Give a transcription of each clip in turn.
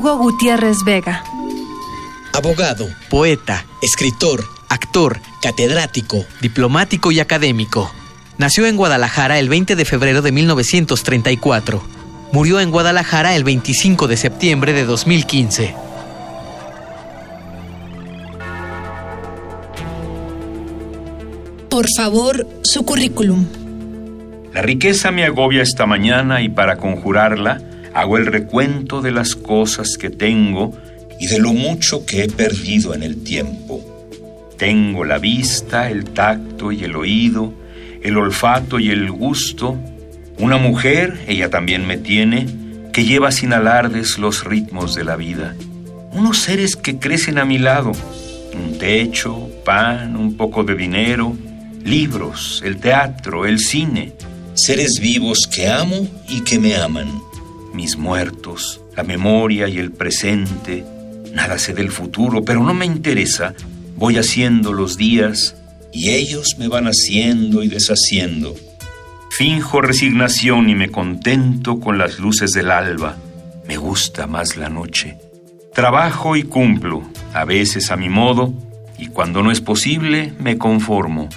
Hugo Gutiérrez Vega. Abogado, Poeta, escritor, actor, catedrático. diplomático y académico. Nació en Guadalajara el 20 de febrero de 1934. Murió en Guadalajara el 25 de septiembre de 2015. Por favor, su currículum. La riqueza me agobia esta mañana y para conjurarla hago el recuento de las cosas que tengo y de lo mucho que he perdido en el tiempo. Tengo la vista, el tacto y el oído, el olfato y el gusto. Una mujer, ella también me tiene, que lleva sin alardes los ritmos de la vida. Unos seres que crecen a mi lado. Un techo, pan, un poco de dinero, libros, el teatro, el cine. Seres vivos que amo y que me aman. Mis muertos, la memoria y el presente. Nada sé del futuro, pero no me interesa. Voy haciendo los días, Y ellos me van haciendo y deshaciendo. finjo resignación y me contento con las luces del alba. Me gusta más la noche. Trabajo y cumplo, a veces a mi modo, y cuando no es posible, me conformo.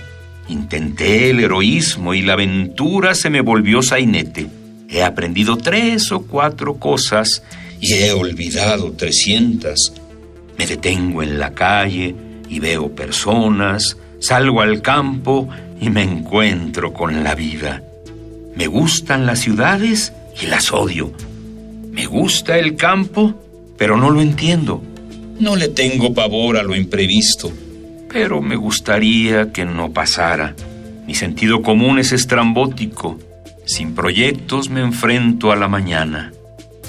Intenté el heroísmo y la aventura se me volvió sainete. He aprendido tres o cuatro cosas Y he olvidado trescientas. Me detengo en la calle y veo personas, salgo al campo y me encuentro con la vida. Me gustan las ciudades y las odio. Me gusta el campo, pero no lo entiendo. No le tengo pavor a lo imprevisto. Pero me gustaría que no pasara. Mi sentido común es estrambótico. Sin proyectos me enfrento a la mañana.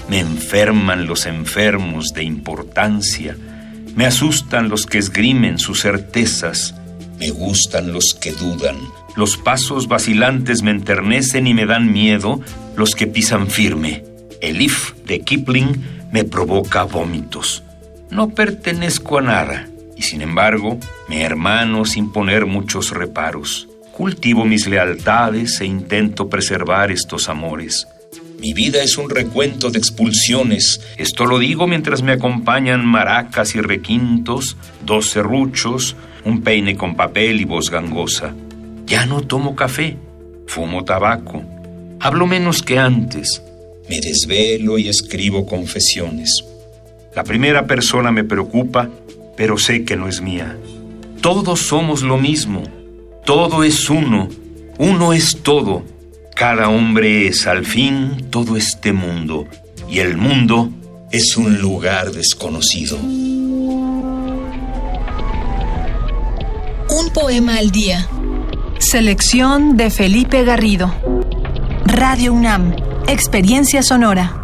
Me enferman los enfermos de importancia. Me asustan los que esgrimen sus certezas. Me gustan los que dudan. Los pasos vacilantes me enternecen y me dan miedo los que pisan firme. El if de Kipling me provoca vómitos. No pertenezco a nada y sin embargo me hermano sin poner muchos reparos. Cultivo mis lealtades e intento preservar estos amores. Mi vida es un recuento de expulsiones. Esto lo digo mientras me acompañan maracas y requintos, dos serruchos, un peine con papel y voz gangosa. Ya no tomo café, fumo tabaco, hablo menos que antes. Me desvelo y escribo confesiones. La primera persona me preocupa, pero sé que no es mía. Todos somos lo mismo, todo es uno, uno es todo. Cada hombre es al fin todo este mundo, y el mundo Es un lugar desconocido. Un poema al día. Selección de Felipe Garrido. Radio UNAM. Experiencia sonora.